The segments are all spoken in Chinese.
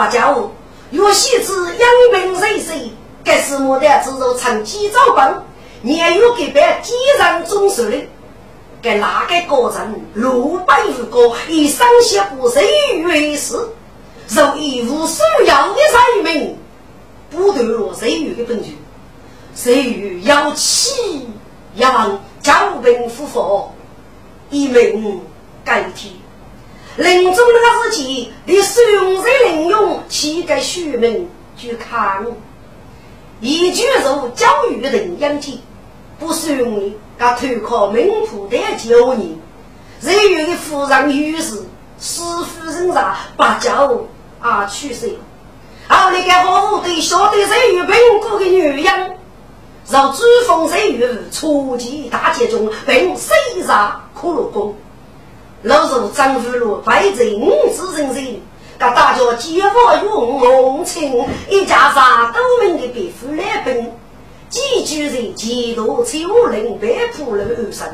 大家伙，若细致养兵谁谁？该是我的只有长期招班，年月给别几人中手的，该哪个个人六百余个以上些不谁为是？若一无所要的才名。不断落谁与的本具，谁与要起要望交兵夫妇一命改替。临终那个时期，你使用谁领用岂该虚名去看？一句如教育人养起，不使用你，他投靠名仆的九年。谁与的夫人于是师傅人上把酒啊取水。后来，该好妇对晓得谁与贫苦的女人，让珠峰谁与初级大劫中并谁杀苦罗宫，老如张富禄白贼五子人人，他大家结发用红情，一家三都名的别府来奔，几居人几多秋林白浦楼而生。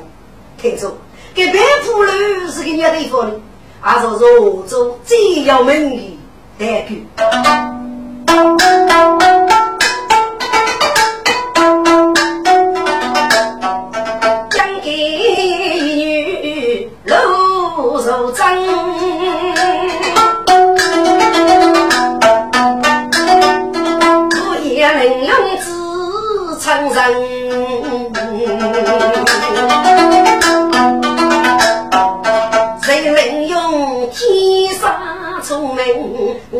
听说，这白浦楼是个女地方，还是若州最要名的代表。人，谁能用天生？聪明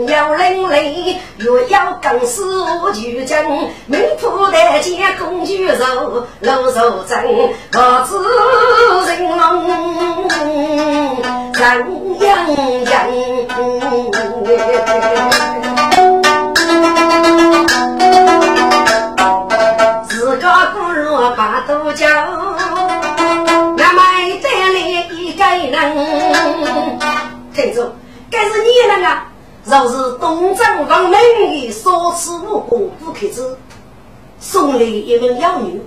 要伶俐，若要更是我举证，名铺的见公举肉，肉肉真，我知人龙人样。把多酒，那么带来一个人，听着。该是你人啊！若是东张王门的少此无过不可知，送来一名妖女，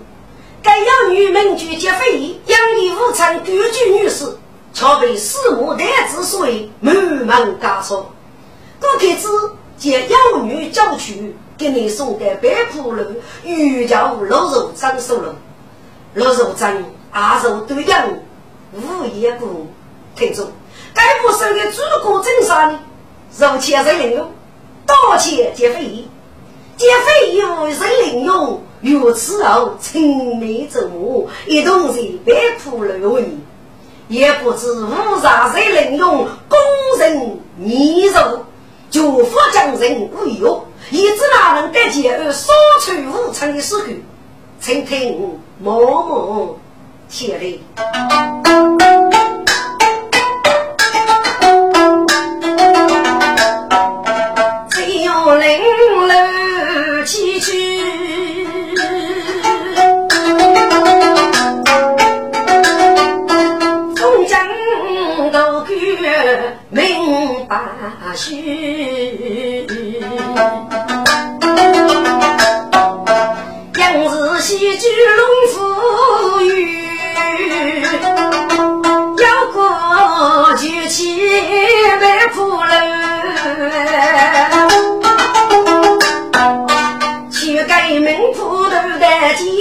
该妖女名叫杰飞，养的无常独居女士，却被四母代子所为满门家说。不可知借妖女交去，给你送的白铺楼，玉桥老肉张手了，老肉张阿肉对样无言不听众。该不是的祖国镇上呢？肉钱人用，刀钱劫费役，劫费役无人用。如此后，青梅竹马，一同在白铺楼里，也不知无啥人领用。工人泥肉，就福将人无忧，一直哪能得见而少出无成的时候？请听某某起来。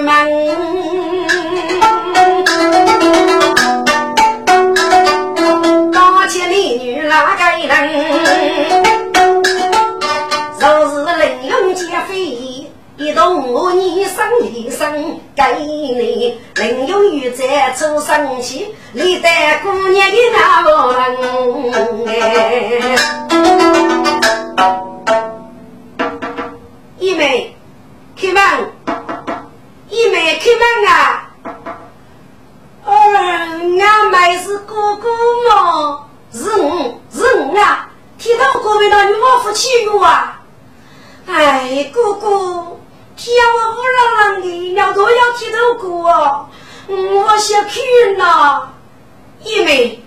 门。大街美女哪个人？若是林用劫匪，一动我你生一生，给你林用玉在出生去，历代姑娘的那个人哎。一妹，开门！一妹，开门啊！嗯，俺妹是哥哥吗？是我，是我啊！听到各位那女娃夫欺负啊！哎，哥哥，天我乌朗朗的，要多要剃头哥哦！我想去呐。一妹，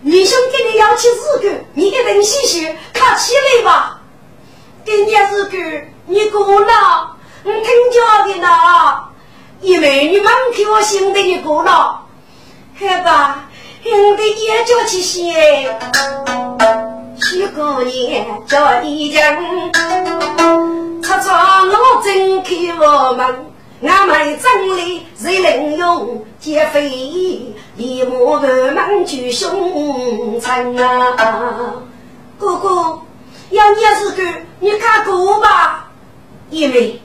你兄给你要起日干，你给等洗洗，看起来吧。今天日干。你过了，你听讲的呢？因为你们给我兄弟你过了，好吧？兄弟也叫去写，许过年叫一讲，擦擦我真开我门，俺们镇里谁能用劫匪，立马个门就凶残啊！哥哥，要你是个，你看姑吧？因为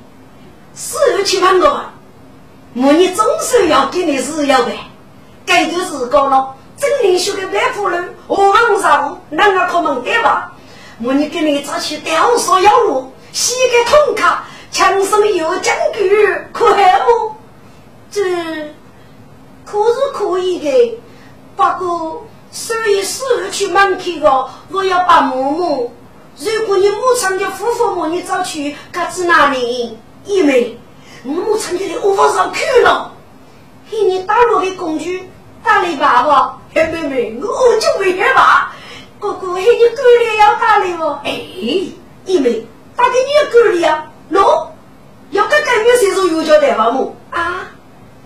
四月七万多，我你总是要给你是要的。该段时光了，真灵修的白夫人，我往上啷个可能对吧？我你给你早去吊索要路，膝盖痛卡，强身有将据，可还不？这可是可以的，不过所以四月去门口的，我要把木木。如果你母亲的夫妇母，你早去，可知哪里？因为母亲的无法上去了。嘿，你打落的工具打理爸爸，嘿妹妹，我就没害怕。哥哥，嘿，你狗脸要打理我？哎，因为打给你要狗脸啊？喏，要跟干女谁说有交代吧？么啊？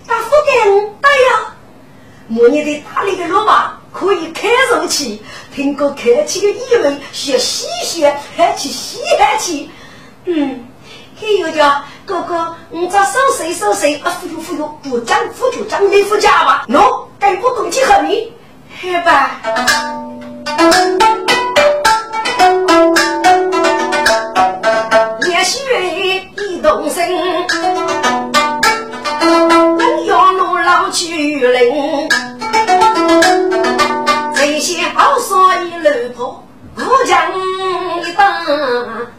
打福建打呀？母你的打理个老爸可以开上去。听过客气的语文，学西学，还去西还去。嗯，还有叫哥哥，你找收谁收谁啊？忽悠忽悠，不讲不就讲没不家吧？喏，该不动去和你，好吧？也许一动身，能前好说一路婆，我将一把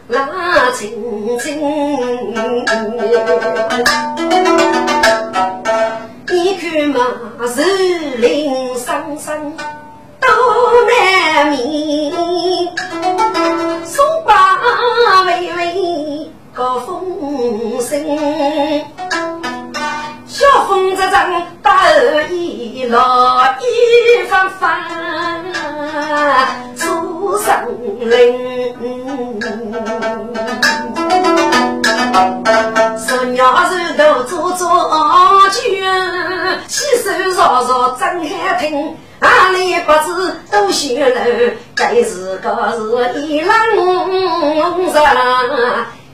拉成亲。你看嘛，树林深深多难觅，松柏微微高峰声。小风阵阵打耳一老一番番出声铃，十娘是头做做酒，洗手烧烧真海听。阿里不知都学了，该是个是一浪人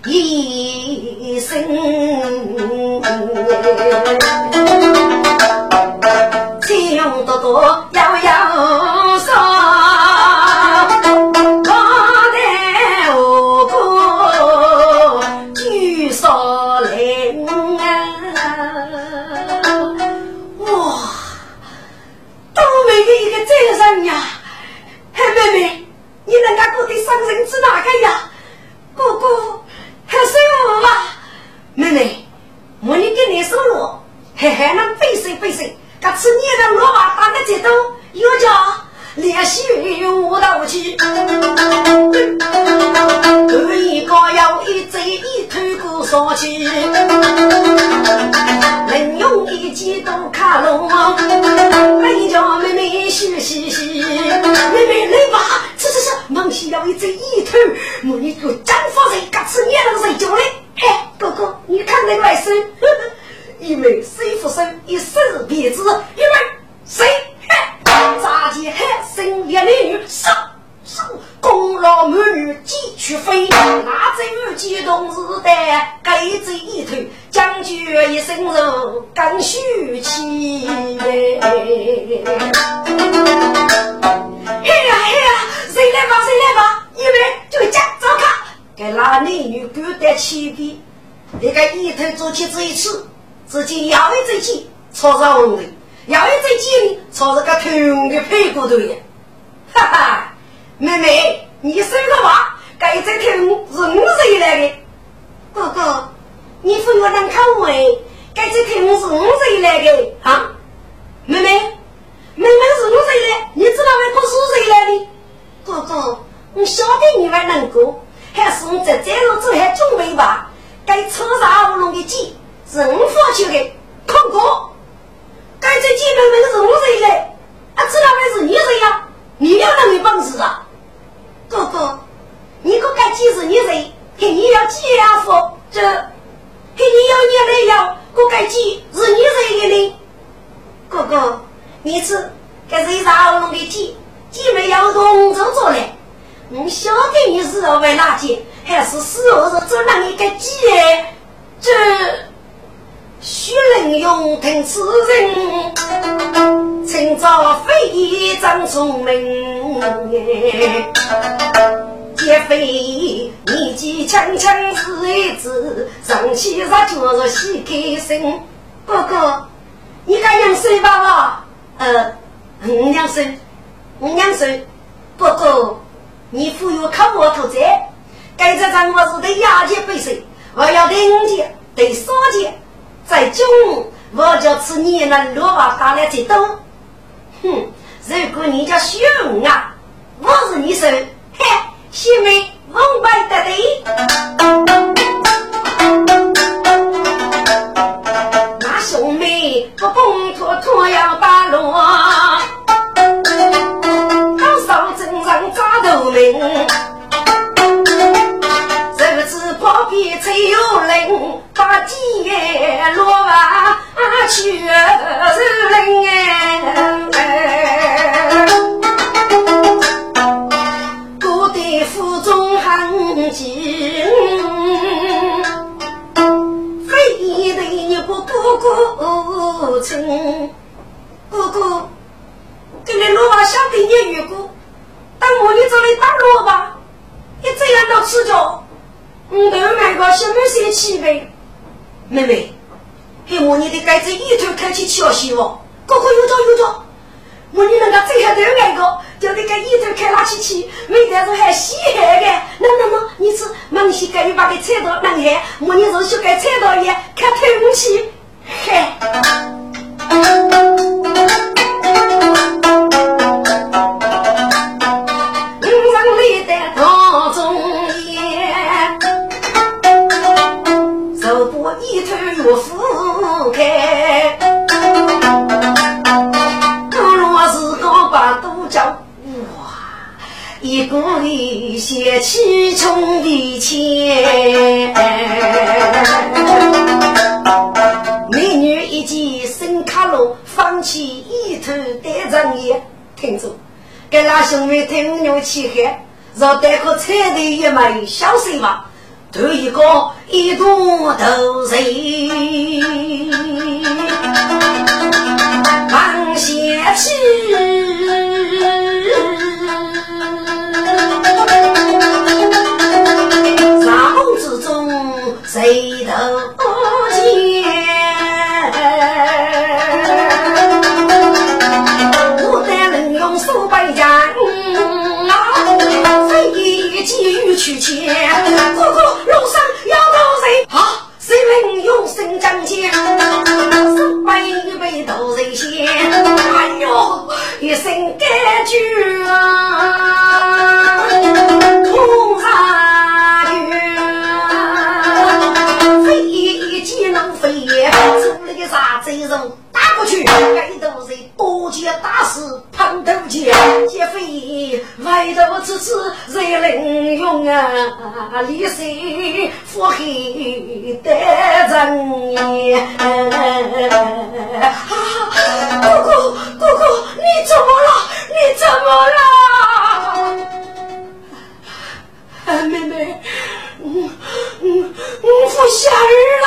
一生。钱用多多摇摇卜打个节奏，有叫。连续舞蹈起，可以高要一嘴一头骨烧起，能用一记都卡路，来叫妹妹休息息，妹妹来吧，吃吃吃，忙起要一嘴一头，我你个真发财，嘎吃年了睡觉嘞，嘿，哥哥，你看那外甥，因为谁不生一生别子，因为谁？扎起黑生烈女，上上功劳美女几去飞，那只有激动时代，该这一头将军一身肉更秀气。嘿呀嘿呀，谁来吧谁来吧，一位就家走开。给那男女不得起的，那个一头做起这一次，自己要一只鸡，操上红的。要一只鸡呢，朝这个痛的屁股头呀！哈哈，妹妹，你说的话，该这痛是我谁来的？哥哥，你不要让口味，该这痛是我谁来的？啊，妹妹，妹妹是我谁来？你知道我不是谁来的？哥哥，我晓得你还能过，还是我在这路子还准备吧？该车上乌龙的鸡是我发去的，看过。该这姐妹们是我谁嘞？啊，知道还是你谁呀？你要那么本事啊？哥哥，你可该几是你谁？给你要几两福？这给你要你来要，我该几是你谁的呢？哥哥，你吃该是啥弄的鸡？姐妹要动手做嘞。我晓得你是为哪件，还是死后是做那一个鸡？这。须能用听此人，今朝非张聪明，皆非年纪轻轻是一子，上气日就是喜开心。哥哥，你该养谁吧？呃，五两岁，五两岁。哥哥，你富有靠我投债，该这张我是得押解背水，我要得五件，得三件。在中午，我就吃你那萝卜打了这多。哼，如果你叫学文啊，我是你说，嘿，小妹，文白得的。那兄妹不共托托要打路，高手真上扎头名。比吹有铃，把鸡也落吧去是铃哎。古代府中很静，非得你不哥哥亲，哥哥，这个萝卜想给你预估，等我你这里打萝卜，你这样都吃着。生气呗，妹妹，给我你的盖子一头开起笑戏哦，哥哥有招有招，我你那个最好都买个，叫那个一头开拉起去，没得是还稀罕的，那那那，你是忙些盖你把个菜刀弄开，我你是修盖菜刀也看透不起，嗨。一个里写起冲的钱。美女一见新卡路，放弃一头单人眼，听着，给那兄妹听牛起喊，让带个彩的一枚小水吧，头一个一朵头人，忙写起。谁头见？我待人用数百件，非一句去钱。哥哥，路上要到谁？好，谁能用心讲解？数百杯都人先。哎呦，一声感觉啊，贼人？打过去，该都是多见大事碰头见，劫匪外头只是人能用啊，李谁腹黑得人也？哥哥，哥哥，你怎么了？你怎么了？妹妹，嗯嗯，我下雨了。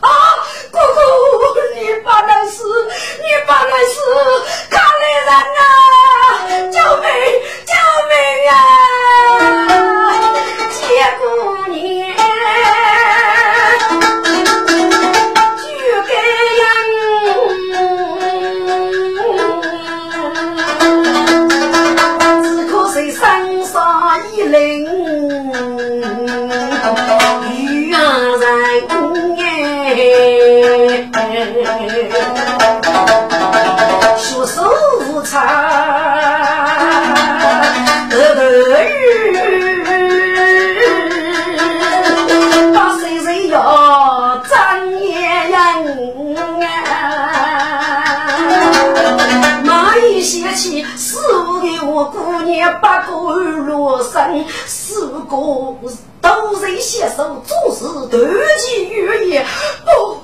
啊，姑姑，你把那是，你把那是，看的人啊！救命，救命啊无策，得得雨，把谁谁要张眼人啊！蚂蚁掀起四五个我姑娘，八个儿罗生，四个。都人携手，做事团结语言。不不，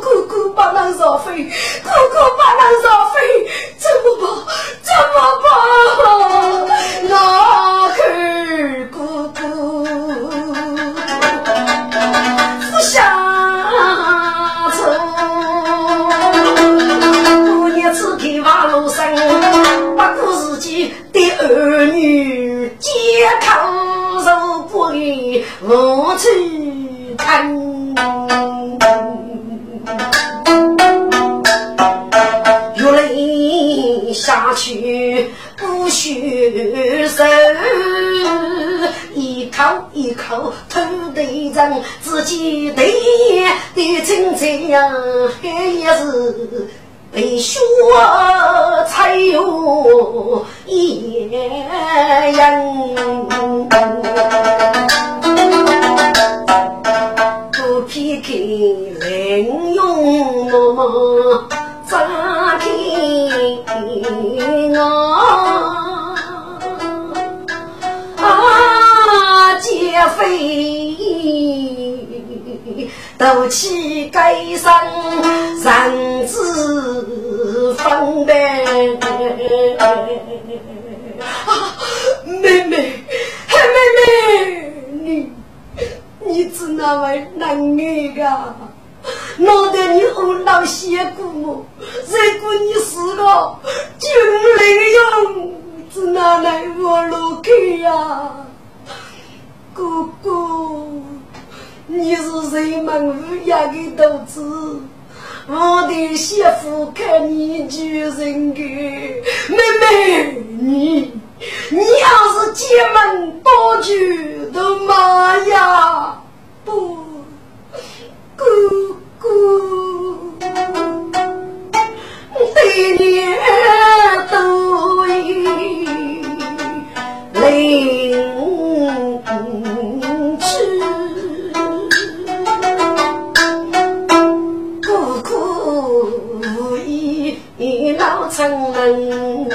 哥哥把人烧飞，哥哥把人烧飞，怎么办？怎么办？我看哥哥不想走，过年此刻马路上，不顾自己的儿女接口。手不离无处看，下去不许收，一口一口吐对人，自己对的真这样也是。被雪才有一人，不偏给人用么劫匪！斗气改生，人子分别。啊，妹妹，妹妹，你你是哪位男儿个？脑袋你后老写过么？如果你是个军人样，是哪来我路去呀？哥哥。你是人们乌鸦的肚子，我的媳妇看你女人的妹妹，你你要是进门多久的妈呀，不，姑姑，对你都领成人。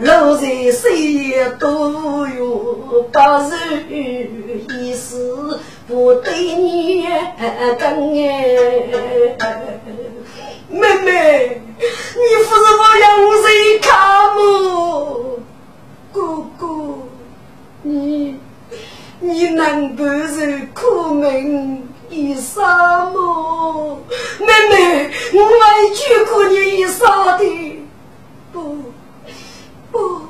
老人虽多有八十一死，不对你等妹妹，你不是我养谁看吗？哥哥，你你能不是苦命？一生么？妹妹，我委屈过你一生的，不不。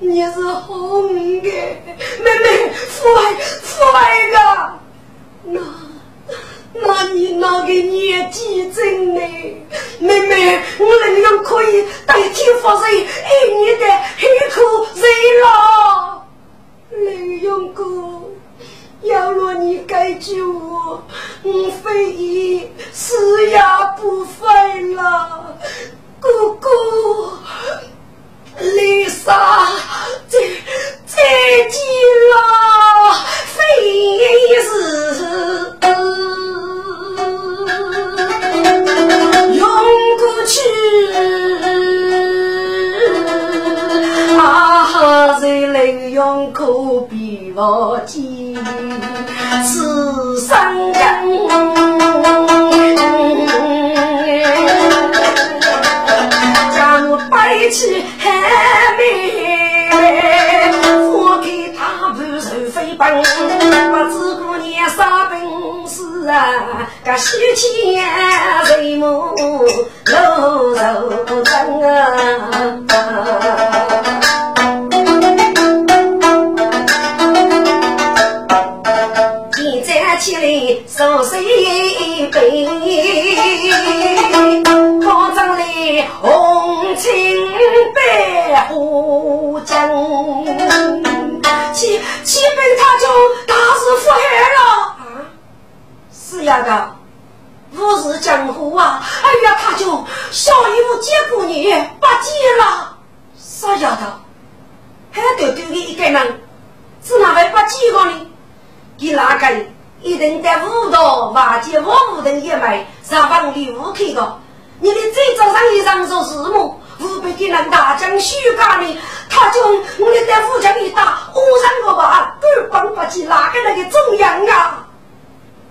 你是红的，妹妹，父爱父爱的，那那你那个年纪真呢？妹妹，我能样可以代替发生爱你的黑苦人了？雷永哥，要若你该救我，我非已死也不分了，姑姑。丽莎，再再见了，非是永过去，啊，谁能用可比我见？此生假如背起。还没，我给他不受飞奔，不知过年啥本事啊？个喜气人目露肉真啊！手水一杯，高张里红青。白虎将，七七本他就大事不害了啊！是丫头，我是江湖啊！哎呀，他就小姨夫接过你，不见了。傻丫头，还得丢你一个人，怎哪会不见过你？你哪个一定在五道瓦解我五等一枚，上房礼物去的？你的最早上衣裳做什么？湖北的人大将许家的，他将我的在武将一打，五三个吧，根本不起哪个那个中央啊！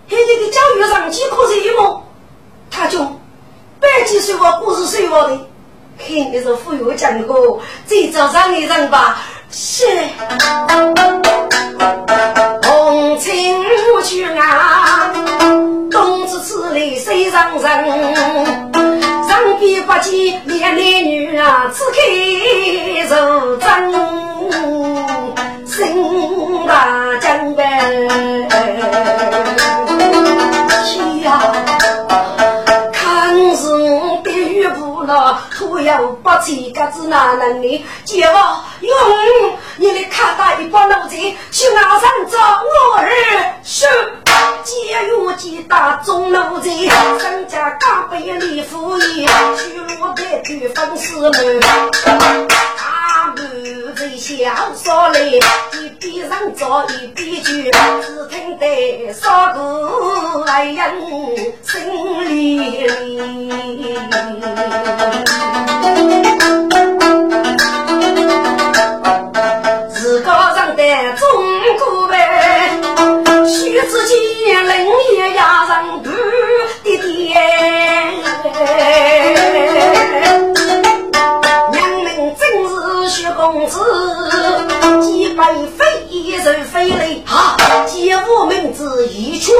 现在的教育上几可是一模，他就百几岁我不是岁我的，肯定是富有讲过，这早上的人吧，是请我去啊，冬至此里谁上人？上边不见连男女啊，只看如真，心大将白。了，徒有不齐，个子哪能呢？姐夫，用你的卡带一把脑子去马上找我儿是。借用几大钟楼在，身家刚被李夫人娶落在对方师门。大门在小说里，一边上早一边去，只听得少个来人心里里。自个上的中国呗。须知见冷眼压人不的爹，娘们真是薛公子，几百飞一人飞来，哈，借我名字一出，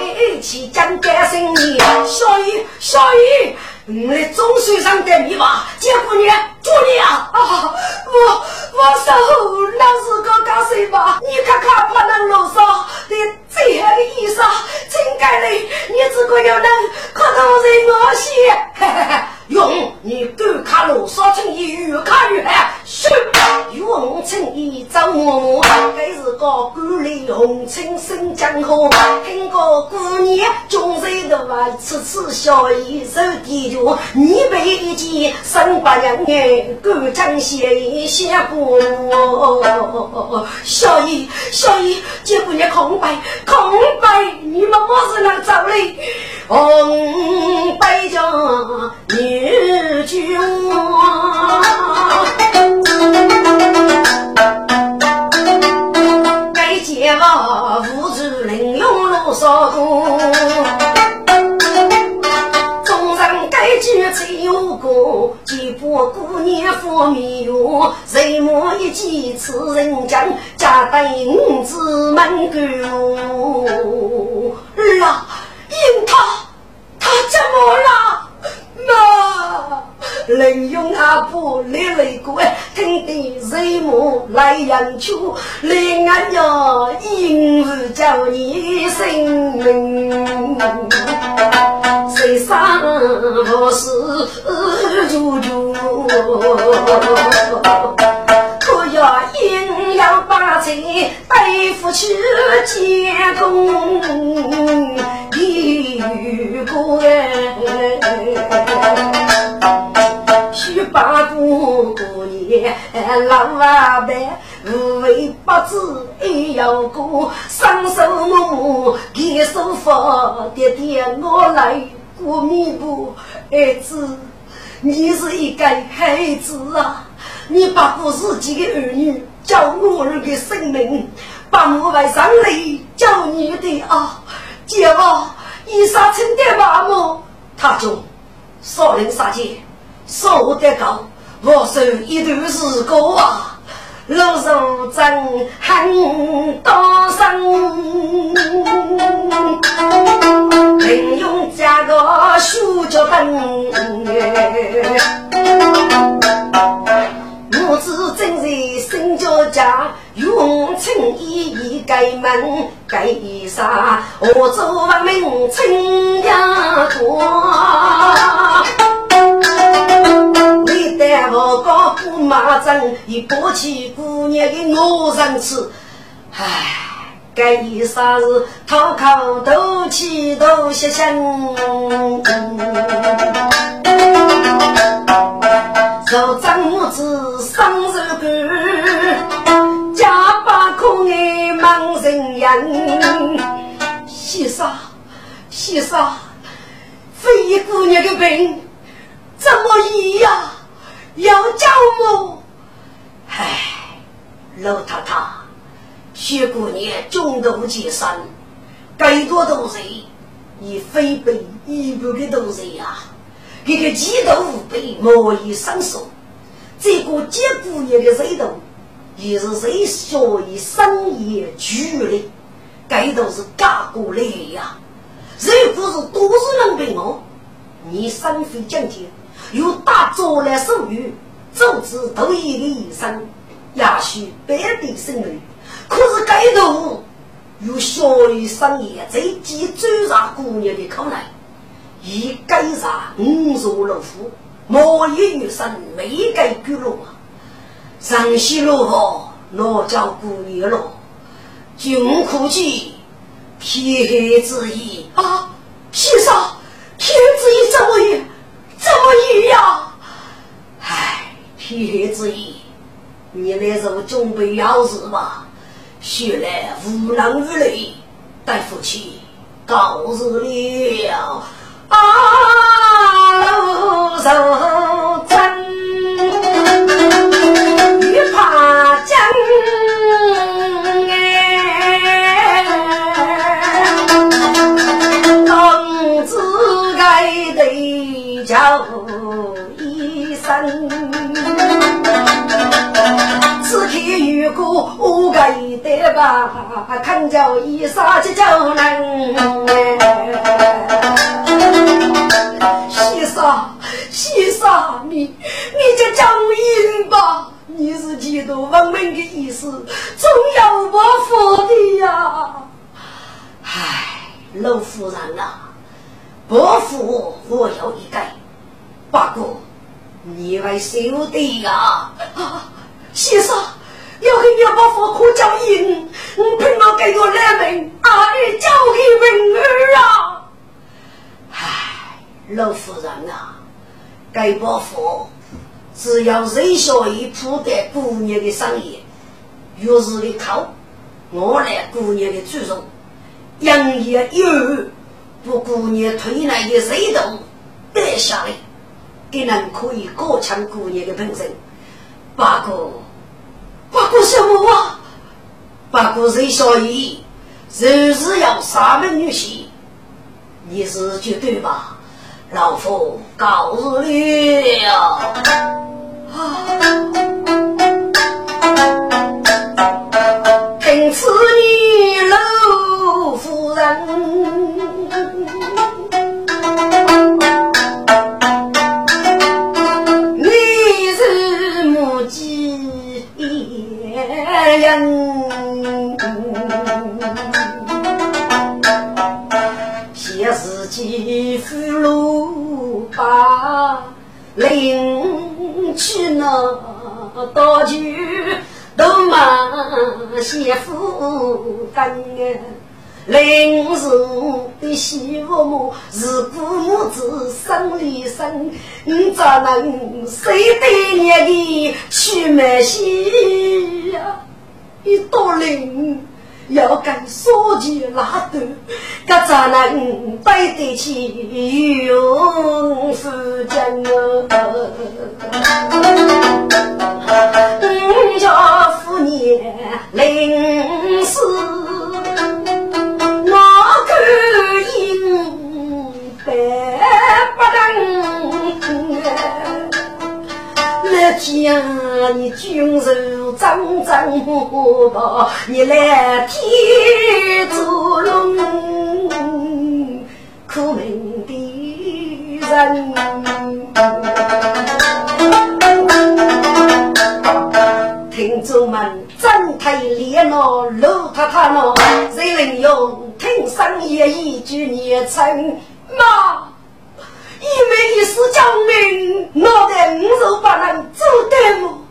一起讲干生意，小雨小雨。你总算上得米吧？结果呢？做你啊！啊，我我手那是个干谁吧？你看看把那楼上的最好的衣裳，真该嘞！你如果要能可都是我些，用你赶卡路少成你越看越好。是用成衣张嬷嬷，该是个官吏红尘生江河，听个姑娘终日的话，吃吃小衣受地脚，你被一见三八两眼，敢将血衣写过。小姨小姨，这姑娘空白空白，你们么是能走嘞？红白家女眷。无知零用路少苦，众人该聚才有故，几把姑娘发面容，谁莫一见此人将，家带五子门儿啊，因他他怎么了？那。林用阿婆来来过，听得谁莫来人求？林俺要因是叫你性命，谁杀我是猪猪？可要阴阳八财对付去结功，一个须把过年老阿伯无为不知也要过，双手我给手法爹爹我来过弥补儿子，你是一个孩子啊！你不顾自己的儿女叫我儿的生命，把我外上来叫你的啊！姐啊，一杀成的麻木，他就少林杀剑，少得高，我手一段时过啊，老手真很多生，平庸加个书脚本。我自正在新家家，用青衣一盖门盖纱，我做文明亲家多。你带我高姑妈针，一抱起姑娘的我人吃，唉，盖纱是讨口斗气斗血腥。手张拇指人人。先生，先生，飞姑娘的病怎么医呀？要叫我？唉，老太太，薛姑娘中毒极深，该多毒水，已非被一般的毒水呀。这个鸡头无背，莫以生手。这个结姑娘的水头，也是谁说以生业聚的？该都是嫁过来呀！如果是都市人被我，你身非将军，又打招来手语，组织头一个医生，也许白得生女。可是该头又学以生业，在即追上姑娘的口来。一改上五座老虎，莫一女生没改居落！上西路后老叫姑爷了，君可记天黑之意啊！先生，天黑之意怎么意？怎么意呀？唉，天黑之意，你那时候准备要事吧？学来无能为力，待夫妻告辞了。啊，路上如果我该得吧，看叫一声就叫人。先生，先生，你你就叫我赢吧！你是几度文明的意思，总要我服的呀！唉，老夫人啊，不服我有一改。不过你还晓得呀？先生，要给你把服可叫赢，你凭我给我来命，阿儿交给文儿啊！老夫人啊，该伯父只要谁小姨铺盖姑娘的生意，越是的靠我来姑娘的注重，养也有不姑娘推来的水动带下来，给人可以高强姑娘的本身。不过，不过什么啊？不过谁小姨就是要杀门女婿，你是绝对吧？老夫告了。凭此女老夫人。夫担临时的媳妇母是父母子生里生，你咋能谁对你的去买戏呀？一到零要跟书记拉断，可咋能对得起永福将啊？五家妇年临死。天，你军柔张张火爆，你来天作龙，苦命的人。听众们，真太烈了，老太太了，谁能用听声也一句念成妈？因为你是将军，脑袋五肉八人做得么？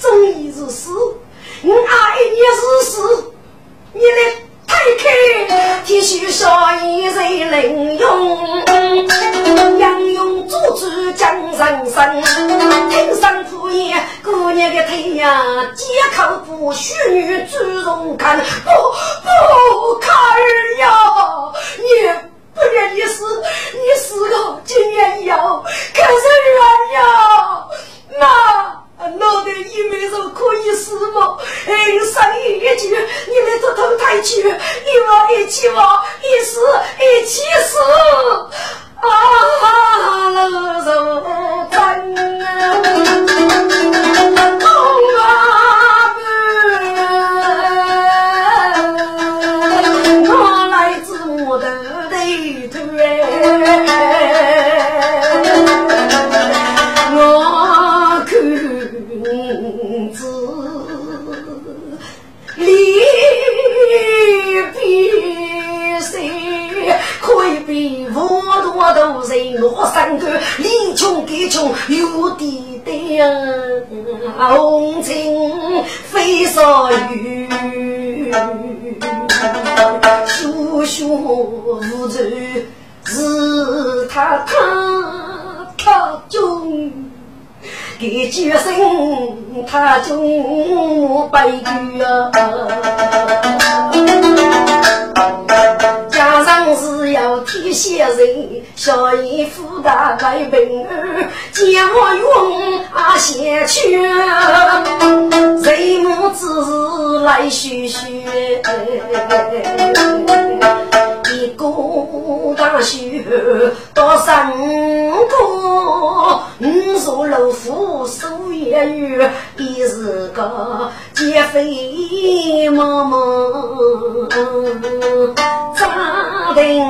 忠义如是，我爱你如是死，你来太开，体恤小义谁能用？杨勇做主将人生，听上铺言，姑娘的腿呀，借口不许女主动看，不不看呀，你。他中悲剧啊。是要替先人，小姨夫大该平儿，见我用啊先去，人母之日来叙叙，个大雪到三个，五座楼府数言语，一是个劫匪妈妈。定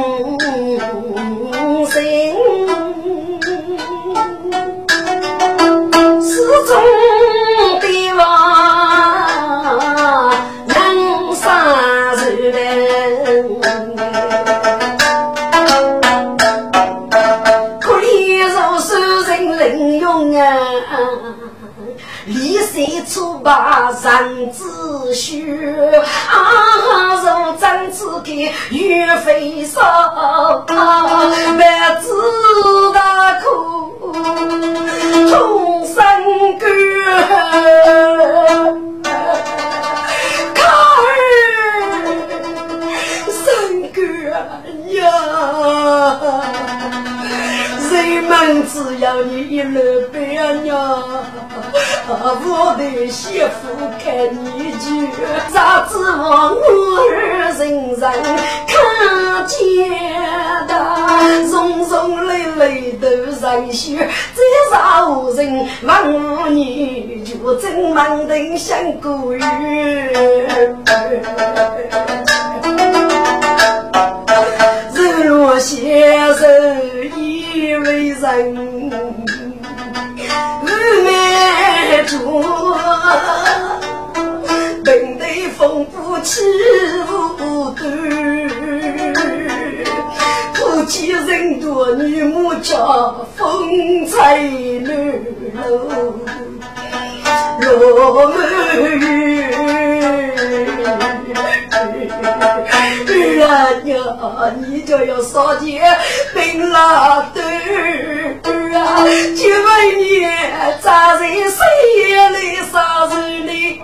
心，始终把人子须，啊，如张子给岳飞烧，万子大苦终身干，看儿身干呀，人们只要你一路别娘。我的媳妇看你去，咋指望我儿人人看见的？重重累累都人血，这啥无人望我女就真忙得像孤儿。日落先生已为人，日满竹，本对风不起无端，夫妻人多女母家，风采乱楼，落满雨。儿啊呀，你就要少点病拉肚儿啊！就为你扎在深夜里杀人哩。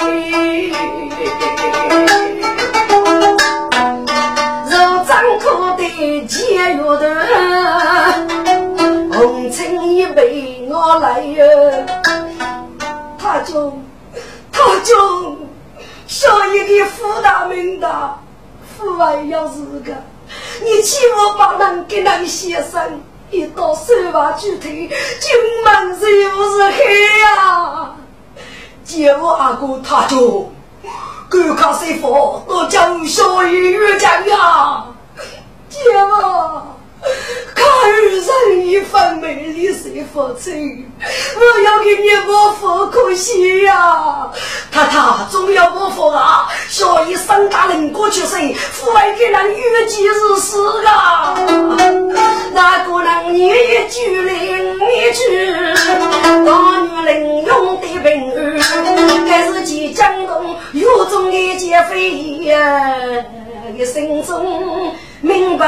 肉张口的解药的，红尘一杯我来哟。他就他就小一个福大命大。父爱要是个，你欺负把人给人先生一刀手把锯腿，进门是又是黑呀！姐夫阿哥他就赶快师傅都叫小雨越讲呀，姐夫。看儿人一番美丽谁付出？我要给你我付可惜呀！太太总要我付啊！所以三大人过去生，父爱给人预计日死啊！那个人你一句另一句，大女人用的平儿，还是即将动有中的劫匪呀！一生中。明白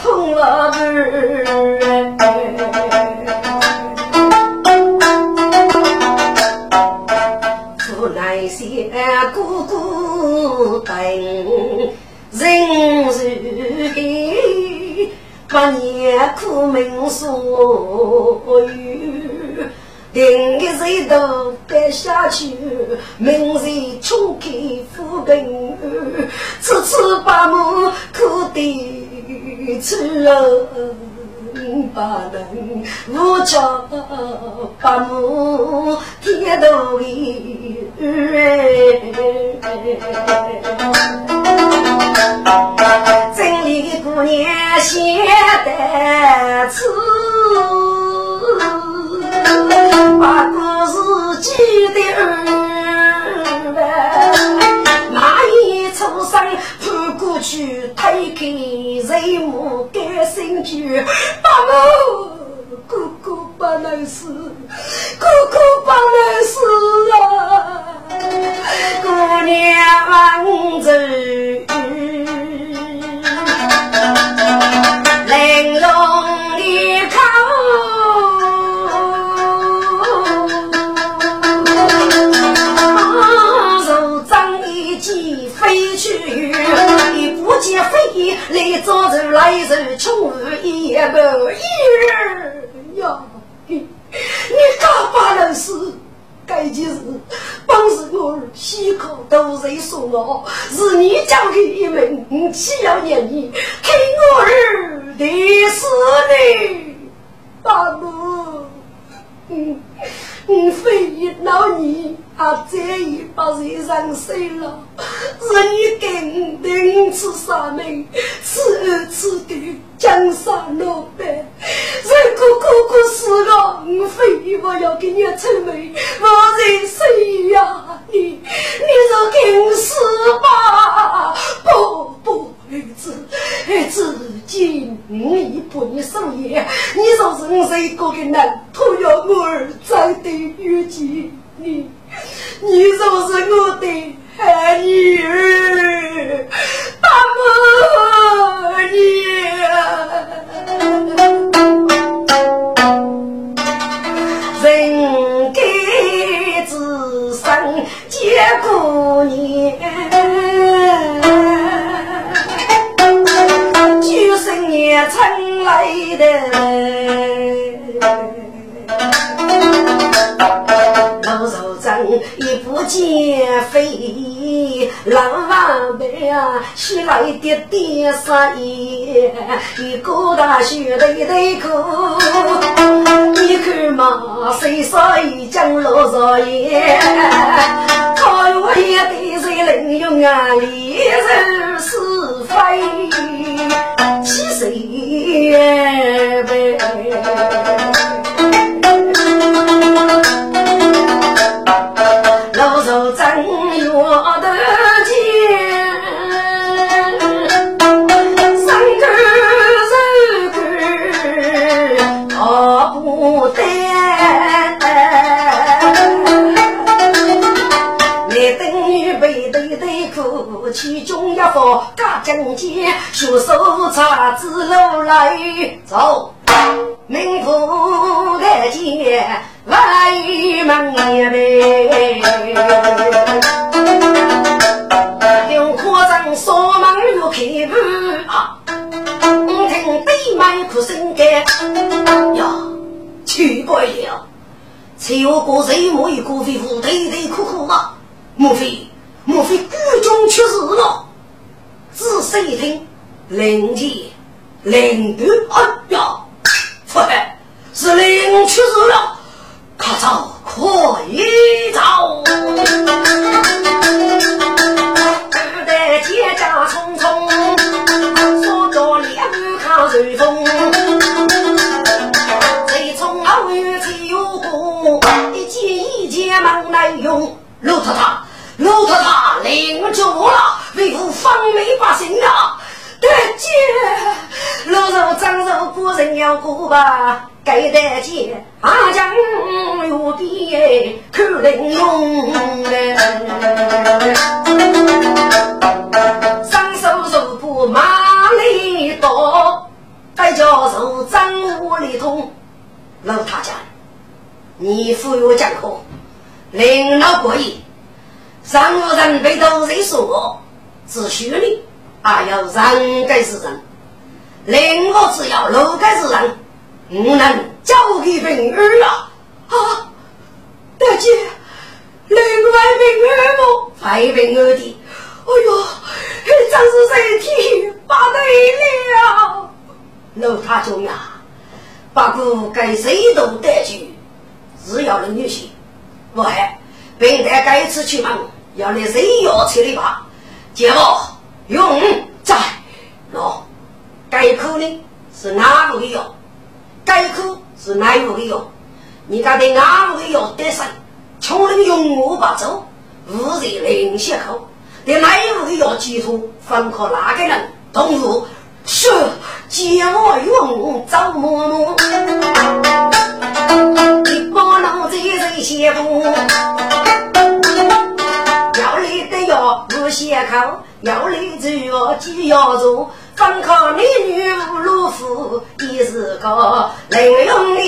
通了门，父乃先姑姑等，人如黑，百年苦命所有。定个谁都得下去，明日冲开富平，次次把母苦的吃把人无家把母天都里，真理姑娘写得词。把故事记得儿那一出生扑过去，推开人母改心句，把我哥哥不能死，哥哥不能死啊！姑娘望着来抓人，来人穷一日呀！你你干把人死？该件事本是我儿西口都人送我，是你交给一门，岂要念你听我儿的死呢？大母，嗯。非一老这一把人上死了，是你给的次杀命，次二次的江山老板，如果哥哥死了，我非我要给你出门，我人谁呀？你你说给我死吧，不不。儿子，儿子，今你不你守夜，你说是我一个的人，都要我儿再对遇见你，你说是我的女儿，大母你，人该自生结过年。也曾来的，路减肥，老万辈啊，起来的点啥也，一个大学的一对苦，你看嘛，谁说一讲老少爷，他我也得谁能用啊，理人是非，七岁呗。方加正经，手手叉子路来走。名副的街，外门也美。用夸张说门又开门啊！听对面哭声干呀，奇怪了，才有个谁莫一个非夫对对哭哭吗？莫非莫非谷中出事了？仔细一听，灵界灵断哎呀！父海是灵去世了，快走，快走！古代蒹葭葱葱，说着两看随风。最从后院最有功，一件一件忙来用。陆太太，陆太太，领住了，为父方美百姓啊！得见老肉长肉，古人要过吧？该得见阿将有比可能用嘞。双手手不马里多，该叫手掌握里痛。老太家，你富有讲课，领导过意，上无人被都人说，只许你。还要人该是人，另我只要路该是人，不能交给平儿啊！啊，大姐，另外平儿么？外平儿的，哎呦，真是身体不得了。老太君呀，不过该谁都得去，只要能女婿，我还本来该次去忙，要来谁要去的吧？姐夫。用在喏，该口呢是哪路的药？该口是哪路的药？你家的哪路的药得胜？穷人用我把走，无人零血口。的哪路的药寄托？分可哪个人？同时是借我用找摸摸，一把脑子在写不？口。要立志要记要做，方靠男女无路夫，也是个能用的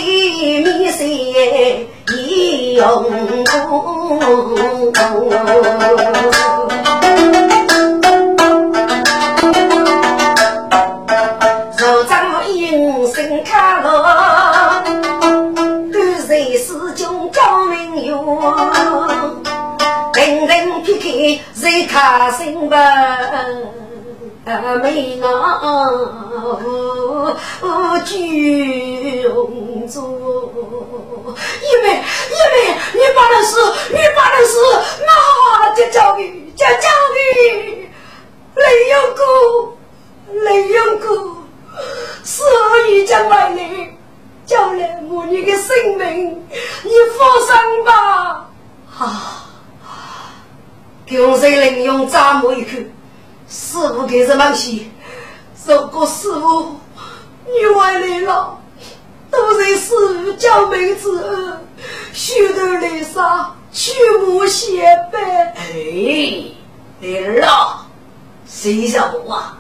米色一用功。人撇开谁开心吧？没我无惧红烛。一妹一妹，你把的事，你把的事，那就交给就交给雷永哥，雷永哥，十二月将来临，将来母女的生命，你放心吧，啊。用谁能用这么一口？师傅给什么西？如果师傅你回来了，都是师傅教妹子，学得来啥？去无邪呗。哎，对了，谁晓得啊？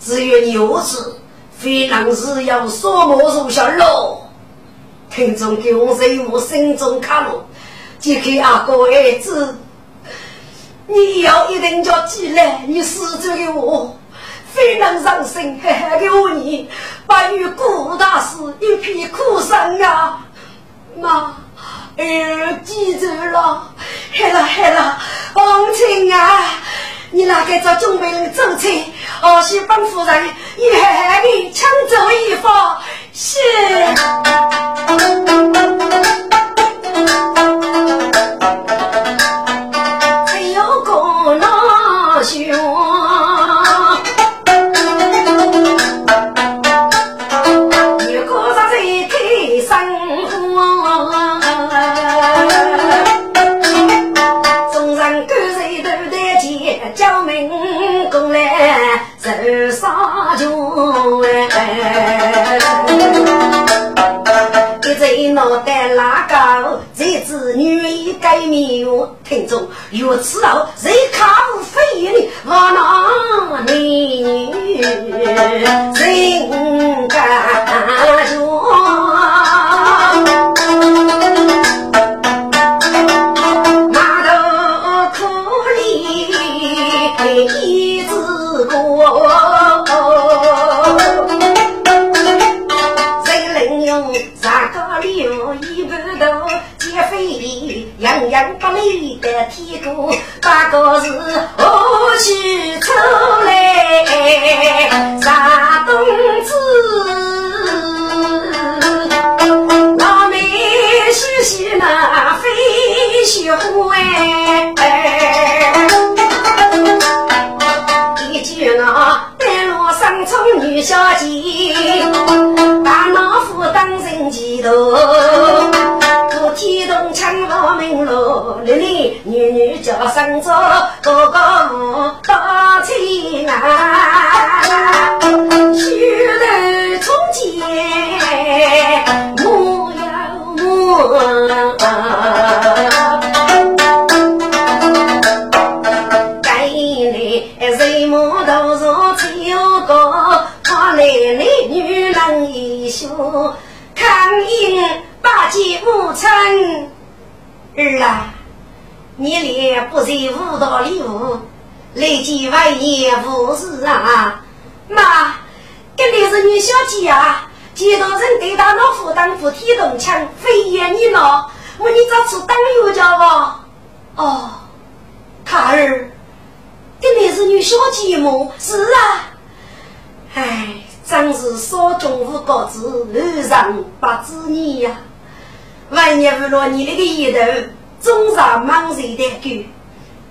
只有牛子，非常是要说魔术下喽。听众给我在我心中看了，就给阿哥儿子。你要一定要记来，你死追给我，非常伤心。嘿嘿，给我你，把与顾大师一片苦声啊！妈，儿记住了，害了害了，王亲啊，你那个做准备走车？我是本夫人，一喊你抢走一方，是。脑袋拉高，这子女一改名听众，有此后谁靠非你？我那女人感杨八里的天哥，八个是何须愁来？啥东子？女叫声做，哥哥你连不在五道里舞，来见外年无事啊！妈，这里是女小姐啊，见到人对大老夫当副天动枪，非言你恼，我你找次当油家吧。哦，卡儿，这里是女小姐吗？是啊。哎，真是少中无高子，二上八子女呀。万年不落，你那个丫头总上忙谁的狗？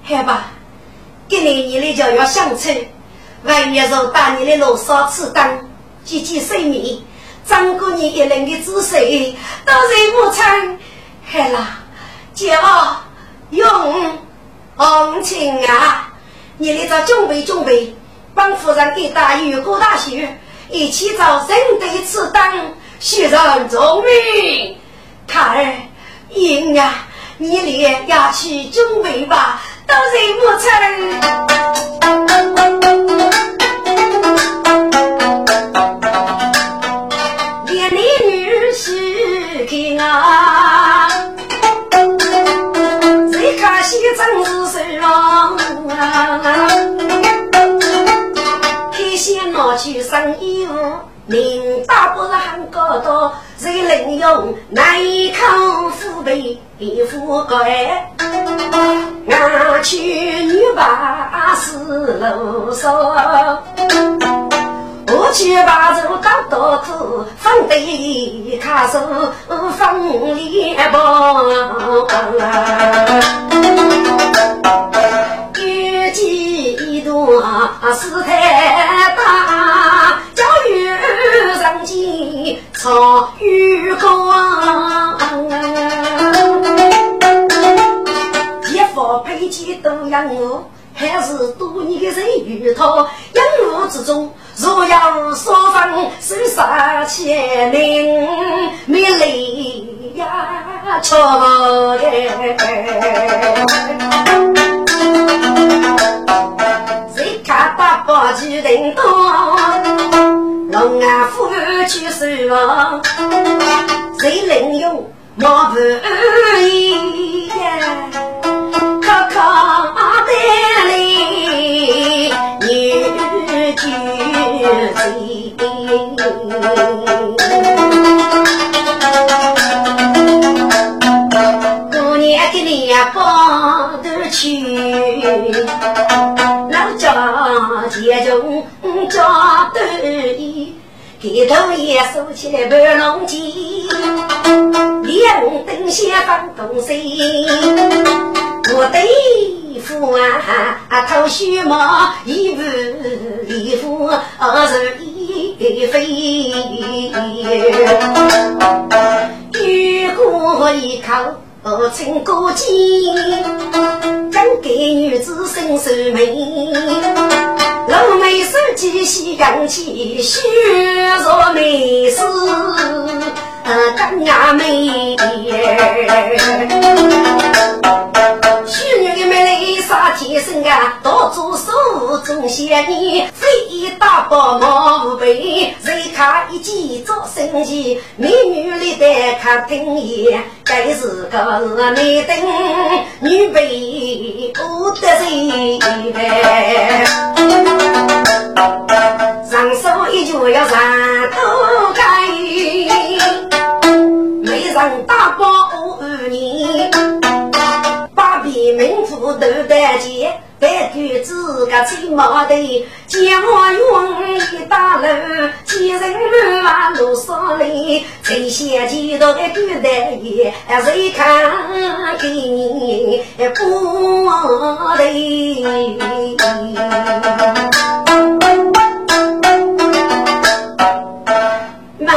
好吧，今年你的就要相处。万年若打你的罗少吃灯，积极睡眠，张过你一人的姿势，都是无常。好了，叫永红情啊！你来这准备准备，帮夫人给大雨过大雪，一起找人对此灯，学人聪明。卡儿，英啊，你俩要去准备吧，都是不成。连你女婿听啊，最可惜真是谁啊？开先拿去生衣服，领大不是很高大。谁能用那一口腐皮覆盖？俺去女把是路上，我去把肉当刀子，放得卡手放脸包。遇几多事太大，几草。雨光，一方配件都养我，还是多年的人与他养我之中，若要双方手杀起来，没泪呀，错的。谁看大把巨人多？龙啊，夫去守望，谁能用毛不易呀？可可的里女，过年给你呀包。去，结中家得意，低头也收起来半龙鸡，两灯下放东西，我对付啊，头须毛一不一副二十一飞，雨过一口。我曾过肩，将给女子伸手眉，老眉手继续扬起，虚若眉丝，更雅美。许女的美丽啥天生啊？多做手中仙女，非大宝毛背，谁看一见做生气？美女里的看灯眼，该是个美灯女辈不得谁上手一脚要上头盖，没人大宝二年。比名副都得见，白举子个吹毛的，见我用一大楼，见人满路上来，最先见到的举得也，谁看给你不得？妈，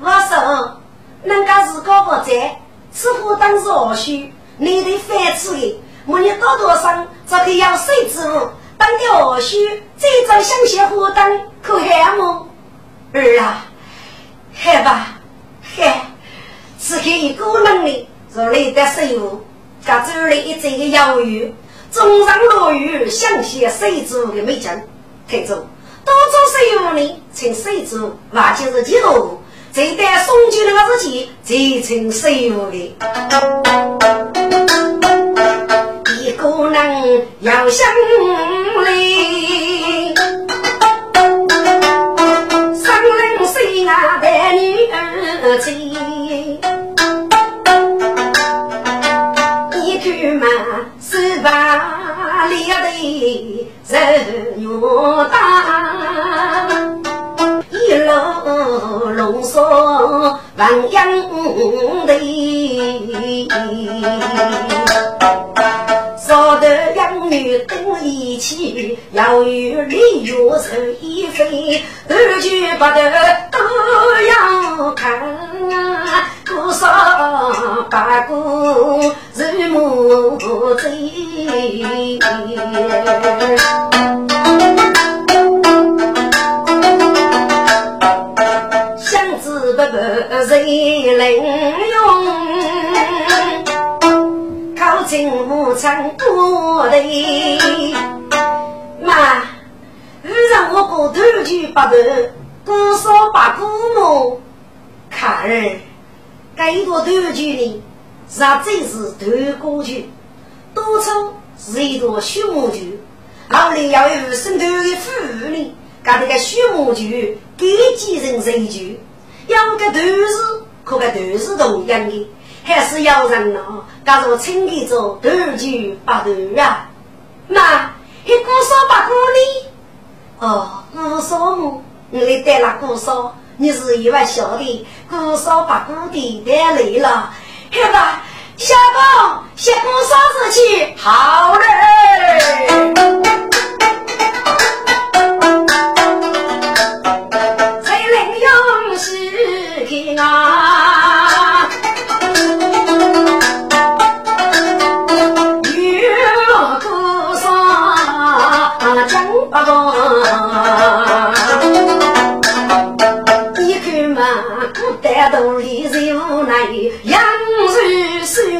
我说，人家是高不在，似乎当是二叔。你的饭吃的，我你多多生，这个要水之物，当的二叔，这张香榭火灯可害么？儿啊，害吧，害！此刻一个能力，若来得水物，家走了一整个摇鱼，中上落雨，香榭水之物的美景，听着，多做水物呢，请水之物，那就是几多。这代送去那个日期，最称水物的。一个人要想来，三零岁啊带女儿去，一句嘛十八里的人越大，一路龙锁万样的。少得养女等一起，要与李月愁一飞，头句不得都要看。多少八股日暮醉，相知不不谁能用？金无常过的妈，你让我过头去把头，多少把古墓。看儿，该一朵头去呢，那真是头过去，多出是一朵血木菊。老林要有生头的妇女，干这个血木菊给几人人菊，养个头是可个头是同样的。还是要人呢，假如清理着头就八头啊，那一姑嫂八姑呢？哦，姑嫂母，你带了姑嫂，你是一万小的，姑嫂八姑的带来了，好吧？小宝，谢姑嫂子去，好嘞。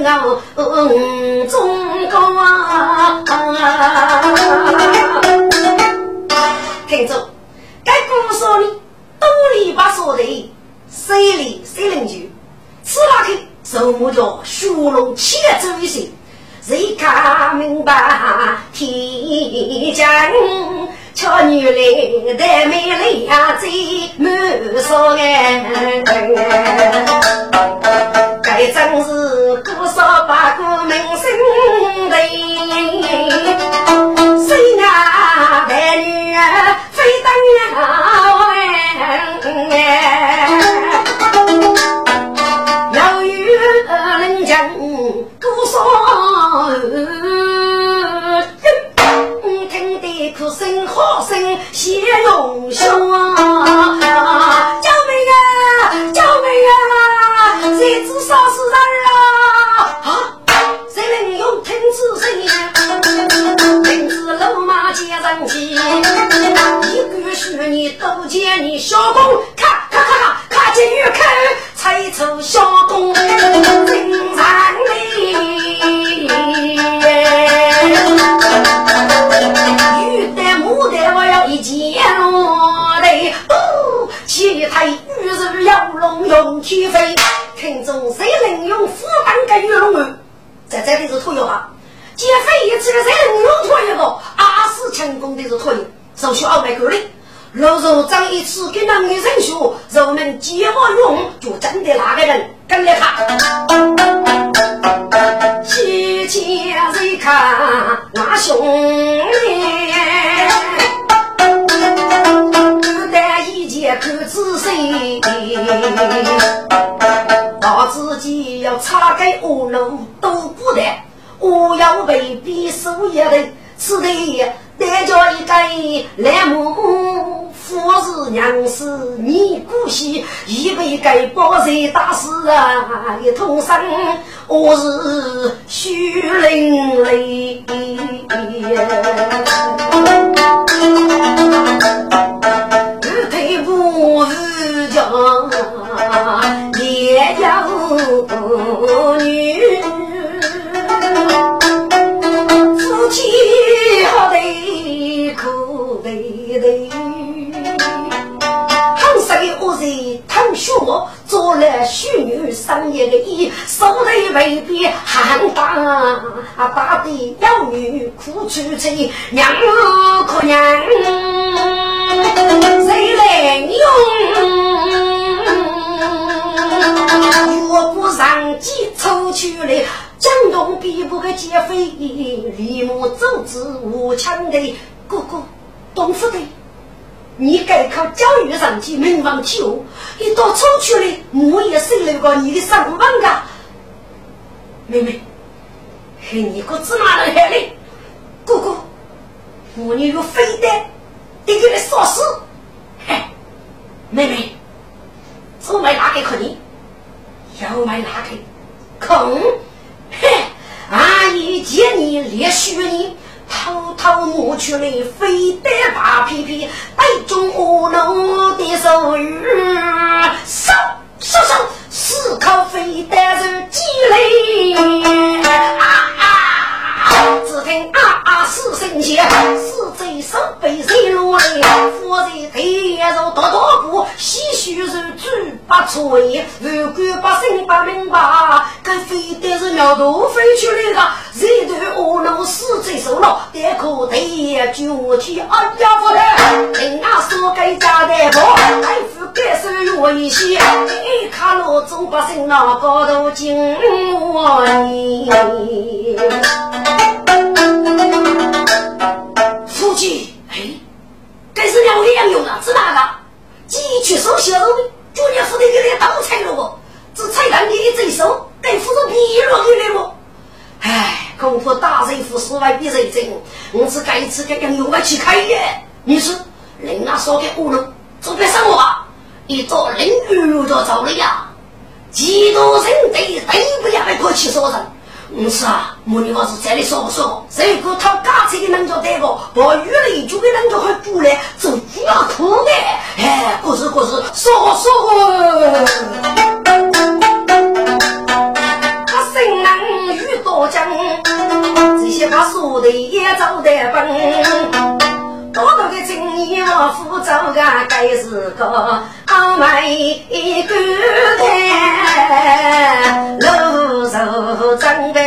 儿守我中国啊！听着，该故事里东篱把说的，西里西邻居，此那去什么叫学龙起来走一些，谁看明白天将？巧女来的美丽呀，最满少哎，该真是多说罢我名姓李谁呀孩女儿非当家哎要有能人歌声听得哭声好声显英雄见人气，一个是你都见你小公，咔咔咔咔进玉口，才出小公精神里。玉带木带我要一件来，哦，七台玉是要龙用天飞，听众谁能用斧板跟玉龙？在这里是拖油啊！劫匪一次的谁能用拖一个？阿是成功的是拖油，手续二百个哩。老肉长一次给那个人说，肉们接我用，就真的那个人跟了他。七千人看那兄弟，不但一见看仔细。把自己要插给五楼都不得，我要被逼死也得，此地带着一个来母父是娘是你姑息，一辈给包人大事啊，一同生我是虚灵泪。日退不日将。也有女，得得，很少有人疼惜我，做了虚女生一个意，手里未必喊大，大的妖女苦出去，娘可娘，谁来用？我不上计抽去了，江东比不个劫匪，李木走之无枪的哥哥，东府的，你该靠教育上去门房起舞，一到抽去了，我也收了个你的上万个妹妹，嘿，你个芝麻人来的哥哥，我你有非得得给你说死，嘿，妹妹，我买哪给可你？要买哪个？空？嘿，阿姨见你连续你，偷偷摸去了，非得把皮皮带中我弄的手语，收收收，死靠非得是鸡肋啊啊！只听啊啊四声响，四贼手被谁落来？夫人腿如跺跺步，唏嘘如猪八吹。如果把心把明白，该非得是鸟都飞出来的。这段我，得就替俺家不得。人家说该家的婆，还是该手用一些。一看老祖把心那高头紧我你。夫妻，嘿，这是两个样用啊，知哪个？几去收小肉，就你夫的给你倒菜了不？这菜篮你一这手，该付出皮肉给你不？哎，恐怕大人府十万比人精，我是该次给杨用来去开业。你说，人家说给乌龙，做别生活，一做人鱼就走了呀。几多人得得不要来过去说人。不是啊，母女娃是这里说不说？如果他家车的人家带个，把鱼雷就给人家还煮来，这主要苦的。哎，不是不是，说说。他生人将，这些话说的也走得本。多多的青年我扶走个，该是个傲慢一个的，露手长的。